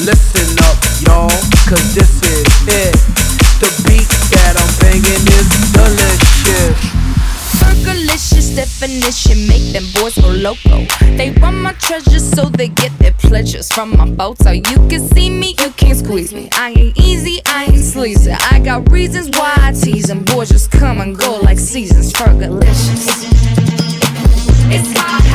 Listen up, y'all, cause this is it. The beat that I'm banging is delicious. Fergalicious definition make them boys go loco. They want my treasures so they get their pleasures from my photo. You can see me, you can't squeeze me. I ain't easy, I ain't sleazy. I got reasons why I tease them. Boys just come and go like seasons. Fergalicious. It's hot,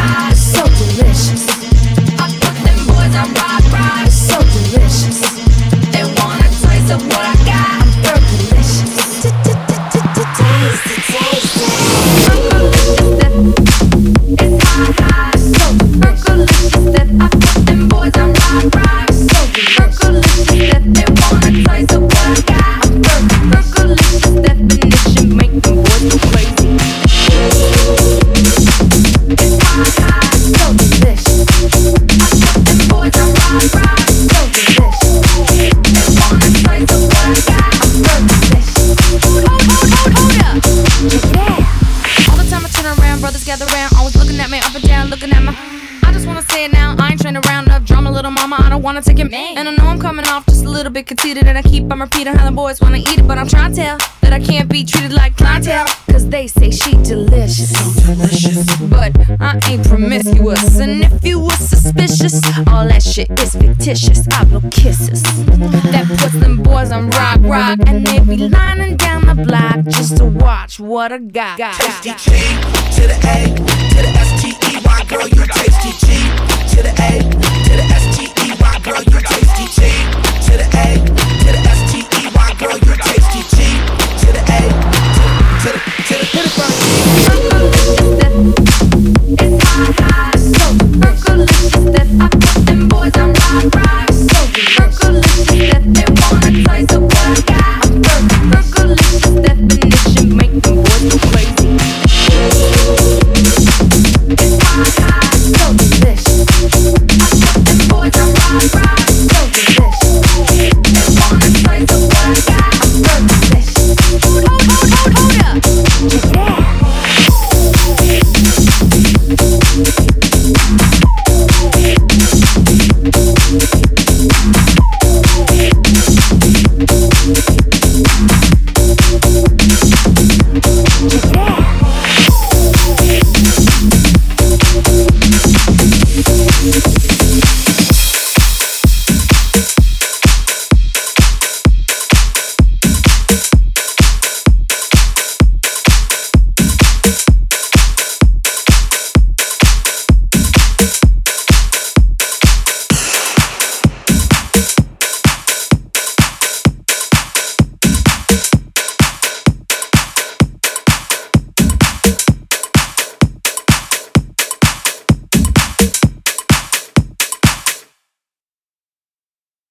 little mama. I don't wanna take it, man. And I know I'm coming off just a little bit conceited, and I keep on repeating how the boys wanna eat it, but I'm trying to tell that I can't be treated like clientele. Cause they say she delicious. So delicious. But I ain't promiscuous, and if you was suspicious, all that shit is fictitious. I blow kisses. That puts them boys on rock, rock, and they be lining down the block just to watch what I got. Tasty G to the A to the S T